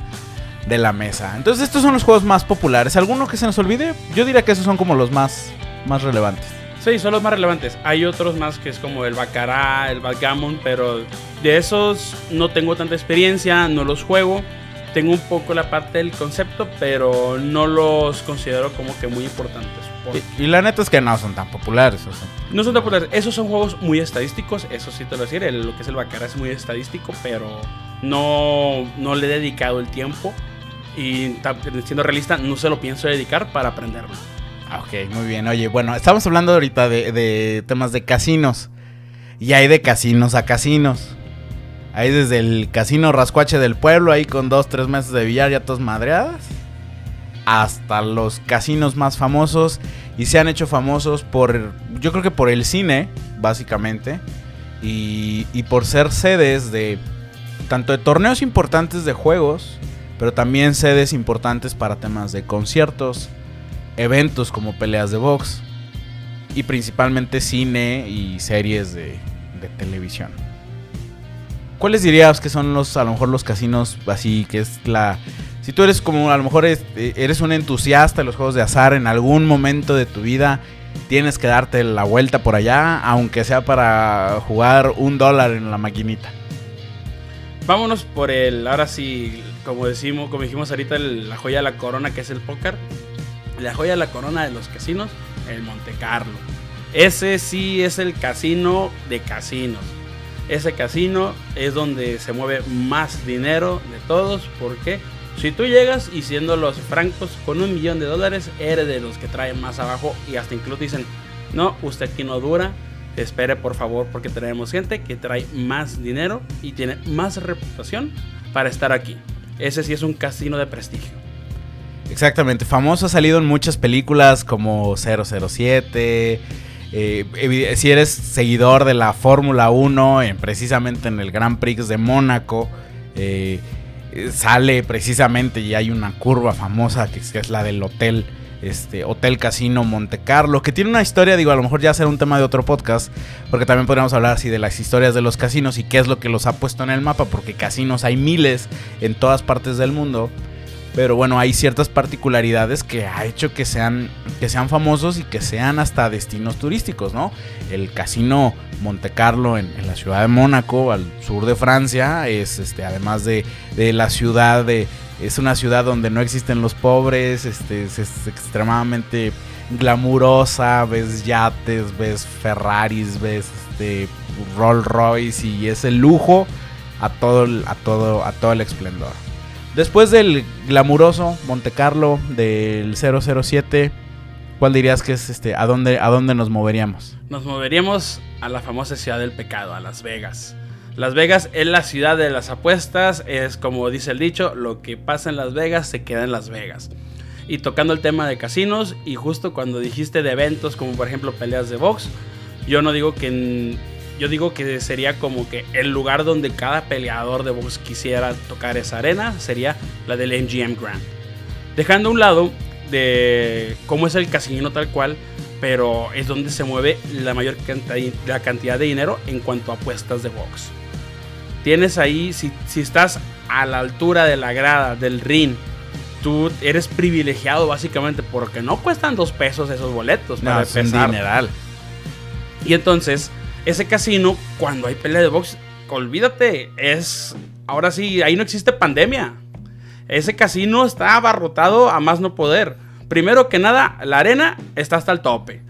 de la mesa. Entonces estos son los juegos más populares. ¿Alguno que se nos olvide? Yo diría que esos son como los más, más relevantes. Sí, son los más relevantes. Hay otros más que es como el Baccarat, el Backgammon, pero de esos no tengo tanta experiencia, no los juego. Tengo un poco la parte del concepto, pero no los considero como que muy importantes. Y, la neta es que no son tan populares. No son tan populares. Esos son juegos muy estadísticos, eso sí te lo decir. lo que es el Baccarat es muy estadístico, pero no, no le he dedicado el tiempo. Y siendo realista, no se lo pienso dedicar para aprenderlo. Ah, ok, muy bien. Oye, bueno, estamos hablando ahorita de, de temas de casinos. Y hay de casinos a casinos. Ahí desde el casino rascuache del pueblo, ahí con dos, tres meses de billar ya todos madreadas. Hasta los casinos más famosos. Y se han hecho famosos por, yo creo que por el cine, básicamente. Y, y por ser sedes de tanto de torneos importantes de juegos, pero también sedes importantes para temas de conciertos, eventos como peleas de box y principalmente cine y series de, de televisión. ¿Cuáles dirías que son los, a lo mejor los casinos así, que es la... Si tú eres como, a lo mejor eres un entusiasta de los juegos de azar en algún momento de tu vida, tienes que darte la vuelta por allá, aunque sea para jugar un dólar en la maquinita. Vámonos por el, ahora sí, como decimos, como dijimos ahorita, la joya de la corona que es el póker. La joya de la corona de los casinos, el Monte Carlo. Ese sí es el casino de casinos. Ese casino es donde se mueve más dinero de todos. porque Si tú llegas y siendo los francos con un millón de dólares, eres de los que traen más abajo y hasta incluso dicen, no, usted aquí no dura, espere por favor porque tenemos gente que trae más dinero y tiene más reputación para estar aquí. Ese sí es un casino de prestigio. Exactamente, famoso ha salido en muchas películas como 007. Eh, si eres seguidor de la Fórmula 1, precisamente en el Grand Prix de Mónaco, eh, sale precisamente y hay una curva famosa que es, la del hotel. Este, Hotel Casino Monte Carlo, que tiene una historia, digo, a lo mejor ya será un tema de otro podcast, porque también podríamos hablar así de las historias de los casinos y qué es lo que los ha puesto en el mapa, porque casinos hay miles en todas partes del mundo. Pero bueno, hay ciertas particularidades que ha hecho que sean, que sean famosos y que sean hasta destinos turísticos, ¿no? El casino Monte Carlo en, la ciudad de Mónaco, al sur de Francia, es este, además de, la ciudad de. Es una ciudad donde no existen los pobres, este, es, extremadamente glamurosa, ves yates, ves Ferraris, ves este, Rolls Royce y es el lujo a todo, a todo, a todo el esplendor. Después del glamuroso Monte Carlo del 007, ¿cuál dirías que es este? ¿A dónde, a dónde nos moveríamos? Nos moveríamos a la famosa ciudad del pecado, a Las Vegas. Las Vegas es la ciudad de las apuestas, es como dice el dicho, lo que pasa en Las Vegas se queda en Las Vegas. Y tocando el tema de casinos, y justo cuando dijiste de eventos como por ejemplo peleas de box, yo no digo que yo digo que sería como que el lugar donde cada peleador de box quisiera tocar esa arena sería la del MGM Grand. Dejando a un lado de cómo es el casino tal cual, pero es donde se mueve la mayor cantidad, la cantidad de dinero en cuanto a apuestas de box. Tienes ahí, si, si estás a la altura de la grada, del ring, tú eres privilegiado básicamente porque no cuestan dos pesos esos boletos. Para es dineral. Y entonces ese casino, cuando hay pelea de box, olvídate, es. Ahora sí, ahí no existe pandemia. Ese casino está abarrotado a más no poder. Primero que nada, la arena está hasta el tope.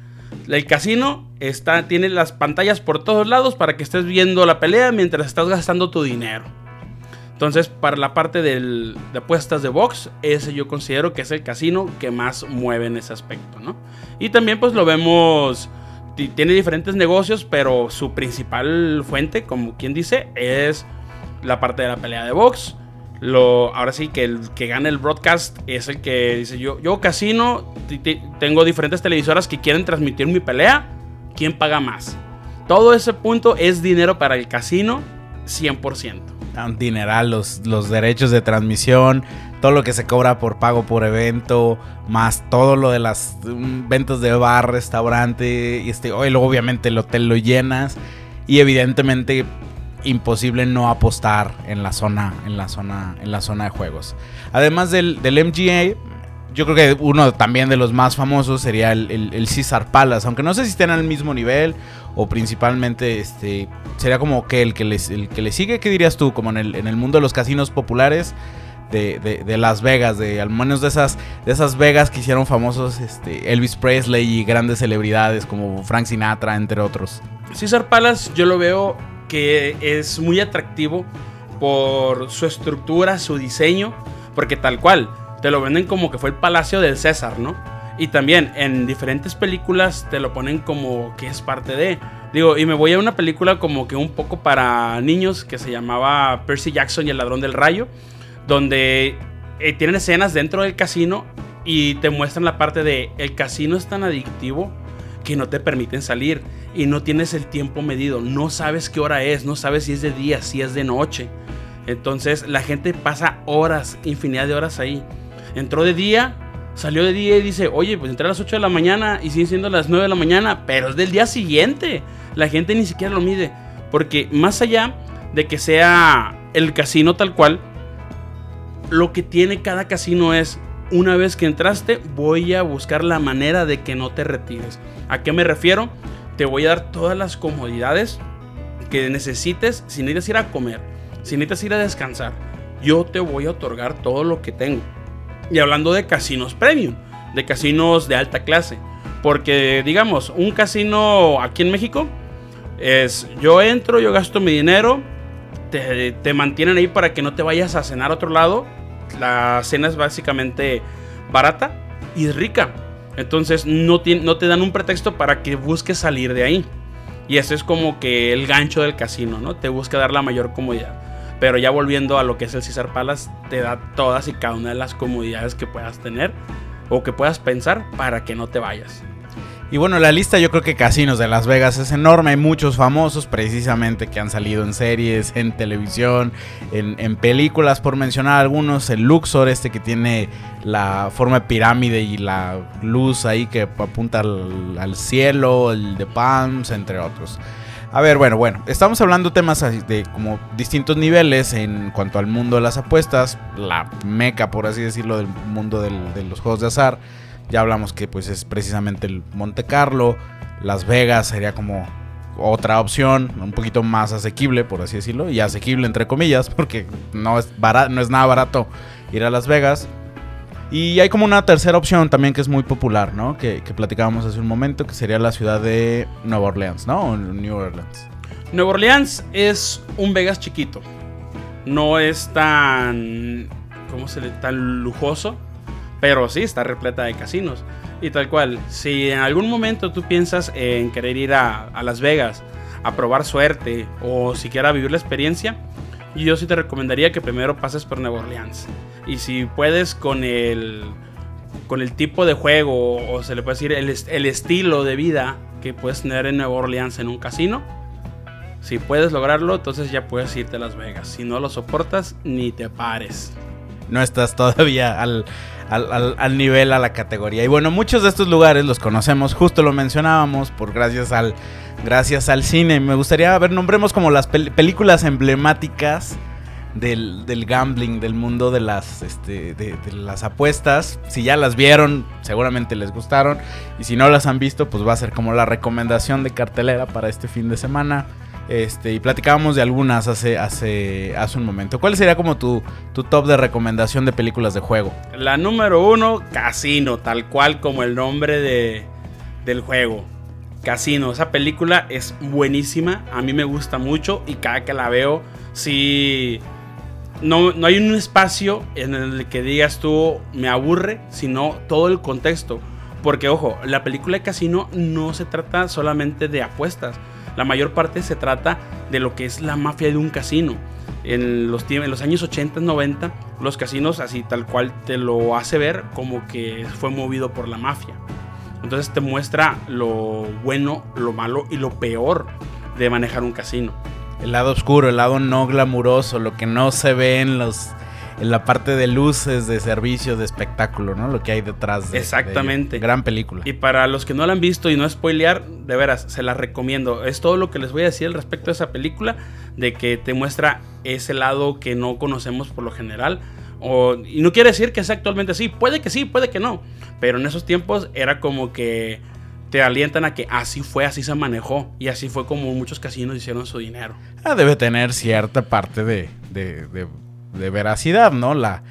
El casino está, tiene las pantallas por todos lados para que estés viendo la pelea mientras estás gastando tu dinero. Entonces, para la parte de apuestas de box, ese yo considero que es el casino que más mueve en ese aspecto, ¿no? Y también pues lo vemos tiene diferentes negocios, pero su principal fuente, como quien dice, es la parte de la pelea de box. Lo, ahora sí que el que gana el broadcast es el que dice yo, yo casino, tengo diferentes televisoras que quieren transmitir mi pelea, ¿quién paga más? Todo ese punto es dinero para el casino 100%. Un dineral, los, los derechos de transmisión, todo lo que se cobra por pago por evento, más todo lo de las mm, ventas de bar, restaurante, y este, obviamente el hotel lo llenas y evidentemente imposible no apostar en la zona, en la zona, en la zona de juegos. Además del, del MGA, yo creo que uno también de los más famosos sería el, el, Caesar Palace, aunque no sé si estén al mismo nivel o principalmente este sería como que el que les, el que le sigue, ¿qué dirías tú? Como en el, en el mundo de los casinos populares de, Las Vegas, de al menos de esas, de esas Vegas que hicieron famosos este, Elvis Presley y grandes celebridades como Frank Sinatra, entre otros. César Palace yo lo veo que es muy atractivo por su estructura, su diseño, porque tal cual, te lo venden como que fue el palacio del César, ¿no? Y también en diferentes películas te lo ponen como que es parte de. Digo, y me voy a una película como que un poco para niños que se llamaba Percy Jackson y el ladrón del rayo donde eh, tienen escenas dentro del casino y te muestran la parte de el casino es tan adictivo que no te permiten salir y no tienes el tiempo medido, no sabes qué hora es, no sabes si es de día, si es de noche. Entonces la gente pasa horas, infinidad de horas ahí. Entró de día, salió de día y dice, oye, pues entré a las 8 de la mañana y siguen siendo las 9 de la mañana, pero es del día siguiente. La gente ni siquiera lo mide, porque más allá de que sea el casino tal cual, lo que tiene cada casino es una vez que entraste, voy a buscar la manera de que no te retires. ¿A qué me refiero? Te voy a dar todas las comodidades que necesites si necesitas ir a comer, si necesitas ir a descansar. Yo te voy a otorgar todo lo que tengo. Y hablando de casinos premium, de casinos de alta clase. Porque, digamos, un casino aquí en México es yo entro, yo gasto mi dinero, te, mantienen ahí para que no te vayas a cenar a otro lado la cena es básicamente barata y rica. Entonces no, te dan un pretexto para que busques salir de ahí. Y ese es como que el gancho del casino, ¿no? Te busca dar la mayor comodidad. Pero ya volviendo a lo que es el César Palace, te da todas y cada una de las comodidades que puedas tener o que puedas pensar para que no te vayas. Y bueno, la lista yo creo que casinos de Las Vegas es enorme. Hay muchos famosos precisamente que han salido en series, en televisión, en, películas, por mencionar algunos. El Luxor, este que tiene la forma de pirámide y la luz ahí que apunta al, cielo, el de Palms, entre otros. A ver, bueno, bueno, estamos hablando temas de como distintos niveles en cuanto al mundo de las apuestas, la meca, por así decirlo, del mundo de los juegos de azar. Ya hablamos que pues es precisamente el Monte Carlo. Las Vegas sería como otra opción, un poquito más asequible, por así decirlo, y asequible entre comillas, porque no es, no es nada barato ir a Las Vegas. Y hay como una tercera opción también que es muy popular, ¿no? Que, que platicábamos hace un momento, que sería la ciudad de Nueva Orleans, ¿no? O New Orleans. Nueva Orleans es un Vegas chiquito. No es tan. ¿Cómo se le.? tan lujoso pero sí, está repleta de casinos. Y tal cual, si en algún momento tú piensas en querer ir a, Las Vegas a probar suerte o siquiera vivir la experiencia, yo sí te recomendaría que primero pases por Nueva Orleans. Y si puedes con el, con el tipo de juego o se le puede decir el, el estilo de vida que puedes tener en Nueva Orleans en un casino, si puedes lograrlo, entonces ya puedes irte a Las Vegas. Si no lo soportas, ni te pares. No estás todavía al, al, nivel, a la categoría. Y bueno, muchos de estos lugares los conocemos, justo lo mencionábamos, por gracias al, gracias al cine. Me gustaría ver, nombremos como las películas emblemáticas del, gambling, del mundo de las, este, de, las apuestas. Si ya las vieron, seguramente les gustaron. Y si no las han visto, pues va a ser como la recomendación de cartelera para este fin de semana. Este, y platicábamos de algunas hace, hace, hace un momento. ¿Cuál sería como tu, tu top de recomendación de películas de juego? La número uno, Casino, tal cual como el nombre de, del juego. Casino, esa película es buenísima, a mí me gusta mucho y cada que la veo, sí... No, no hay un espacio en el que digas tú me aburre, sino todo el contexto. Porque ojo, la película de Casino no se trata solamente de apuestas, la mayor parte se trata de lo que es la mafia de un casino. En los, en los años 80, 90, los casinos así tal cual te lo hace ver como que fue movido por la mafia. Entonces te muestra lo bueno, lo malo y lo peor de manejar un casino. El lado oscuro, el lado no glamuroso, lo que no se ve en los en la parte de luces, de servicio, de espectáculo, ¿no? Lo que hay detrás de. Exactamente. gran película. Y para los que no la han visto y no spoilear, de veras, se la recomiendo. Es todo lo que les voy a decir al respecto de esa película, de que te muestra ese lado que no conocemos por lo general. O, y no quiere decir que sea actualmente así, puede que sí, puede que no. Pero en esos tiempos era como que te alientan a que así fue, así se manejó. Y así fue como muchos casinos hicieron su dinero. Ah, debe tener cierta parte de de veracidad, ¿no? La,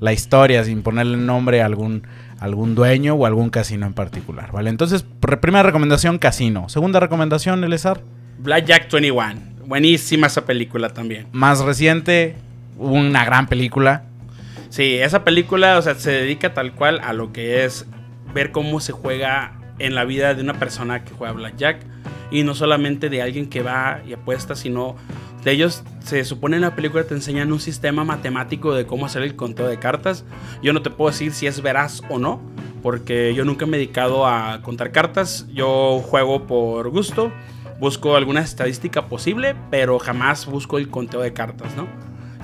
la historia sin ponerle nombre a algún, algún dueño o algún casino en particular, ¿vale? Entonces, primera recomendación, casino. Segunda recomendación, Elezar. Blackjack 21. Buenísima esa película también. Más reciente, una gran película. Sí, esa película, o sea, se dedica tal cual a lo que es ver cómo se juega en la vida de una persona que juega Blackjack. Y no solamente de alguien que va y apuesta, sino de ellos se supone en la película te enseñan un sistema matemático de cómo hacer el conteo de cartas. Yo no te puedo decir si es veraz o no, porque yo nunca me he dedicado a contar cartas. Yo juego por gusto, busco alguna estadística posible, pero jamás busco el conteo de cartas, ¿no?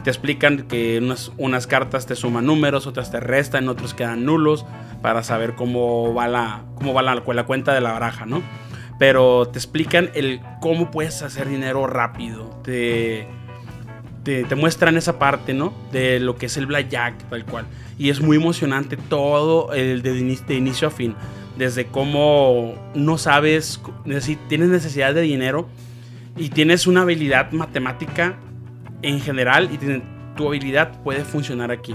Te explican que unas, cartas te suman números, otras te restan, otros quedan nulos, para saber cómo va la, cómo va la cuenta de la baraja, ¿no? Pero te explican el cómo puedes hacer dinero rápido. Te, te, muestran esa parte, ¿no? De lo que es el blackjack, tal cual. Y es muy emocionante todo el de, de inicio a fin. Desde cómo no sabes, necesi- tienes necesidad de dinero y tienes una habilidad matemática en general y tu habilidad puede funcionar aquí.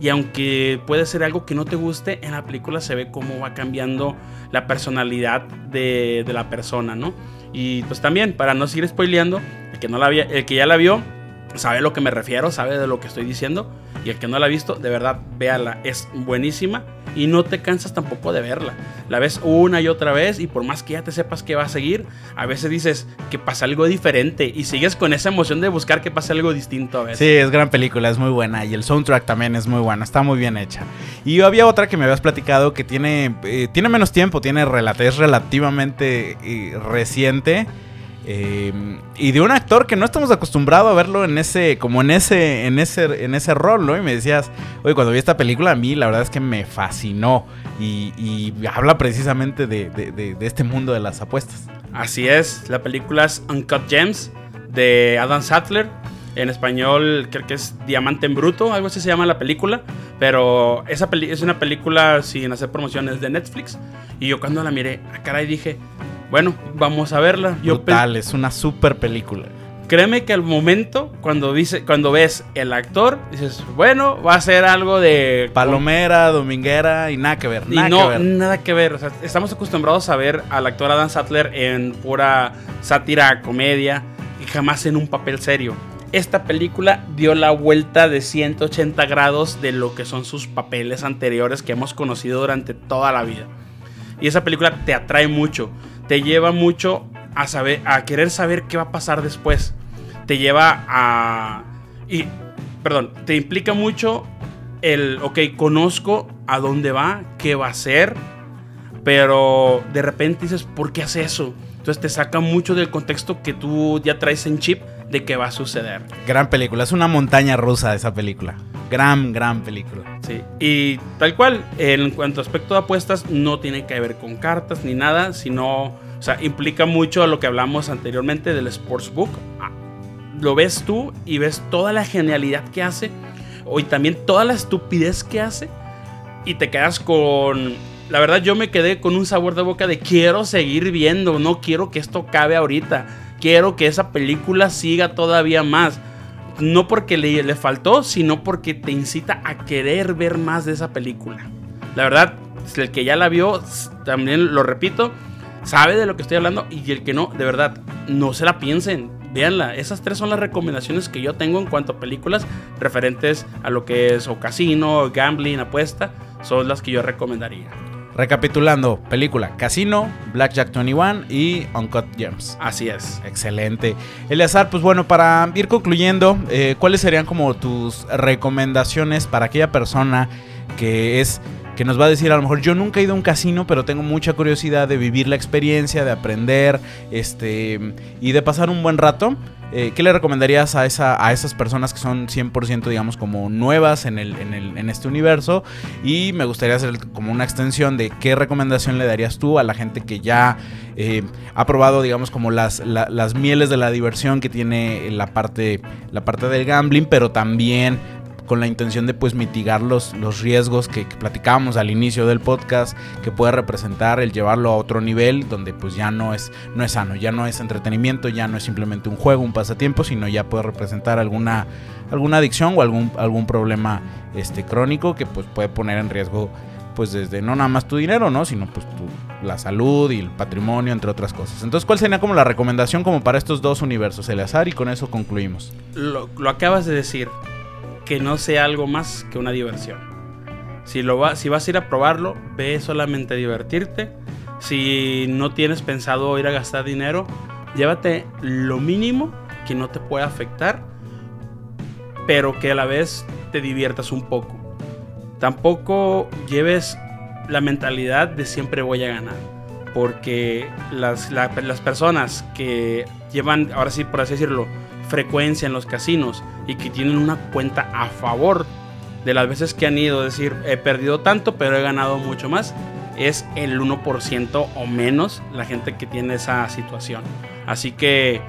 Y aunque puede ser algo que no te guste, en la película se ve cómo va cambiando la personalidad de, la persona, ¿no? Y pues también, para no seguir spoileando, el que, no la había, el que ya la vio sabe a lo que me refiero, sabe de lo que estoy diciendo. Y el que no la ha visto, de verdad, véala, es buenísima y no te cansas tampoco de verla. La ves una y otra vez y por más que ya te sepas que va a seguir, a veces dices que pasa algo diferente y sigues con esa emoción de buscar que pase algo distinto a veces. Sí, es gran película, es muy buena. Y el soundtrack también es muy bueno, está muy bien hecha. Y había otra que me habías platicado que tiene, eh, tiene menos tiempo, tiene es relativamente eh, reciente. Eh, y de un actor que no estamos acostumbrados a verlo en ese, como en ese, en ese, en ese rol, ¿no? Y me decías, oye, cuando vi esta película a mí la verdad es que me fascinó. Y, habla precisamente de, este mundo de las apuestas. Así es, la película es Uncut Gems de Adam Sattler. En español creo que es Diamante en Bruto, algo así se llama la película. Pero esa peli- es una película sin hacer promociones de Netflix. Y yo cuando la miré, a cara y dije, bueno, vamos a verla. Yo Brutal, es una super película. créeme que al momento, cuando, dice, cuando ves el actor, dices, bueno, va a ser algo de... Palomera, dominguera y nada que ver. Y Nada no, que ver. nada que ver. O sea, estamos acostumbrados a ver al actor Adam Sattler en pura sátira, comedia, y jamás en un papel serio. Esta película dio la vuelta de 180 grados de lo que son sus papeles anteriores que hemos conocido durante toda la vida. Y esa película te atrae mucho, te lleva mucho a saber, a querer saber qué va a pasar después. Te lleva a y perdón, te implica mucho el, ok, conozco a dónde va, qué va a hacer, pero de repente dices, ¿por qué hace eso? Entonces te saca mucho del contexto que tú ya traes en chip de qué va a suceder. Gran película, es una montaña rusa esa película. Gran, gran película. Sí. Y tal cual, en cuanto a aspecto de apuestas, no tiene que ver con cartas ni nada, sino, o sea, implica mucho a lo que hablamos anteriormente del sportsbook. Lo ves tú y ves toda la genialidad que hace, y también toda la estupidez que hace, y te quedas con. La verdad, yo me quedé con un sabor de boca de quiero seguir viendo, no quiero que esto acabe ahorita, quiero que esa película siga todavía más no porque le, faltó, sino porque te incita a querer ver más de esa película. La verdad, el que ya la vio, también lo repito, sabe de lo que estoy hablando y el que no, de verdad, no se la piensen. Véanla, esas tres son las recomendaciones que yo tengo en cuanto a películas referentes a lo que es o casino, gambling, apuesta, son las que yo recomendaría. Recapitulando, película Casino, Blackjack 21 y Uncut Gems. Así es. Excelente. Eleazar, pues bueno, para ir concluyendo, eh, ¿cuáles serían como tus recomendaciones para aquella persona que es que nos va a decir a lo mejor yo nunca he ido a un casino, pero tengo mucha curiosidad de vivir la experiencia, de aprender, este y de pasar un buen rato? Eh, ¿Qué le recomendarías a, esa, a esas personas que son 100% digamos como nuevas en, el, en, el, en este universo? Y me gustaría hacer como una extensión de qué recomendación le darías tú a la gente que ya eh, ha probado, digamos, como las, la- las mieles de la diversión que tiene la parte, la parte del gambling, pero también con la intención de pues mitigar los, los riesgos que, platicábamos al inicio del podcast, que puede representar el llevarlo a otro nivel donde pues ya no es, no es sano, ya no es entretenimiento, ya no es simplemente un juego, un pasatiempo, sino ya puede representar alguna, alguna adicción o algún, algún problema este, crónico que pues puede poner en riesgo pues desde no nada más tu dinero, ¿no? Sino pues tu, la salud y el patrimonio, entre otras cosas. Entonces, ¿cuál sería como la recomendación como para estos dos universos, el azar? Y con eso concluimos. lo, lo acabas de decir, que no sea algo más que una diversión. Si, lo vas a ir a probarlo, ve solamente a divertirte. Si no tienes pensado ir a gastar dinero, llévate lo mínimo que no te pueda afectar, pero que a la vez te diviertas un poco. Tampoco lleves la mentalidad de siempre voy a ganar, porque las, la- las personas que llevan, ahora sí por así decirlo, frecuencia en los casinos y que tienen una cuenta a favor de las veces que han ido, es decir, he perdido tanto pero he ganado mucho más, es el 1% o menos la gente que tiene esa situación. Así que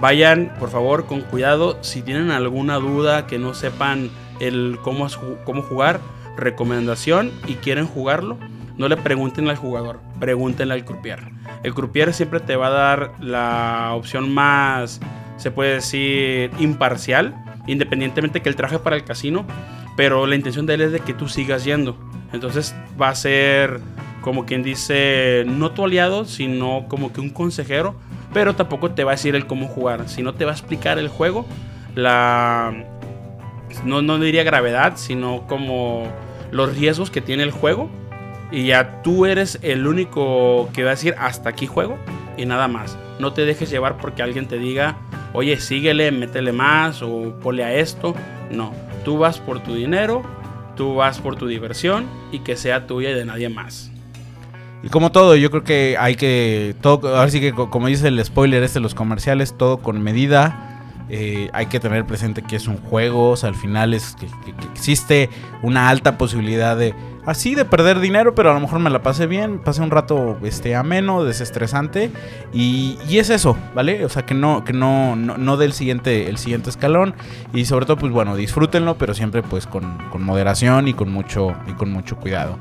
Vayan, por favor, con cuidado. Si tienen alguna duda que no sepan el cómo, cómo jugar, recomendación y quieren jugarlo, no le pregunten al jugador, pregúntenle al croupier. El croupier siempre te va a dar la opción más, se puede decir, imparcial, independientemente que él traje para el casino, pero la intención de él es de que tú sigas yendo. Entonces va a ser como quien dice, no tu aliado, sino como que un consejero, pero tampoco te va a decir el cómo jugar, sino te va a explicar el juego, la... No, no diría gravedad, sino como los riesgos que tiene el juego. Y ya tú eres el único que va a decir hasta aquí juego y nada más. No te dejes llevar porque alguien te diga, oye, síguele, métele más o pole a esto. No, tú vas por tu dinero, tú vas por tu diversión y que sea tuya y de nadie más. Y como todo, yo creo que hay que, todo, ahora sí que como dice el spoiler este de los comerciales, todo con medida. Eh, hay que tener presente que es un juego, o sea, al final es que existe una alta posibilidad de, así de perder dinero, pero a lo mejor me la pasé bien, pasé un rato este, ameno, desestresante y, es eso, ¿vale? O sea, que no, que no, no, dé el siguiente, el siguiente escalón y sobre todo, pues bueno, disfrútenlo, pero siempre pues con, con moderación y con mucho, y con mucho cuidado.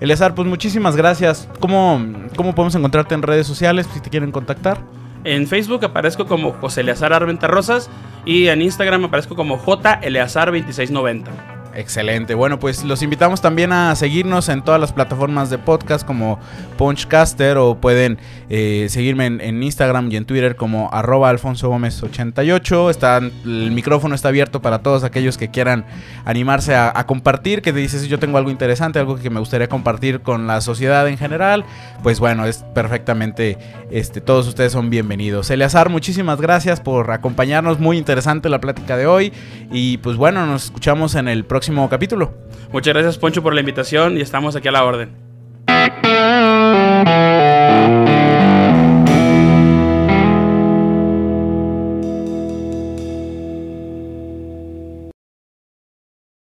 Eleazar, pues muchísimas gracias. ¿Cómo, ¿Cómo podemos encontrarte en redes sociales si te quieren contactar? En Facebook aparezco como José Eleazar Arventa Rosas y en Instagram aparezco como J Eleazar 2690. Excelente. Bueno, pues los invitamos también a seguirnos en todas las plataformas de podcast como Punchcaster o pueden eh, seguirme en, Instagram y en Twitter como arroba Alfonso Gómez 88. Está, el micrófono está abierto para todos aquellos que quieran animarse a, compartir, que te dices yo tengo algo interesante, algo que me gustaría compartir con la sociedad en general. Pues bueno, es perfectamente, este, todos ustedes son bienvenidos. Eleazar, muchísimas gracias por acompañarnos. Muy interesante la plática de hoy. Y pues bueno, nos escuchamos en el próximo capítulo. Muchas gracias Poncho por la invitación y estamos aquí a la orden.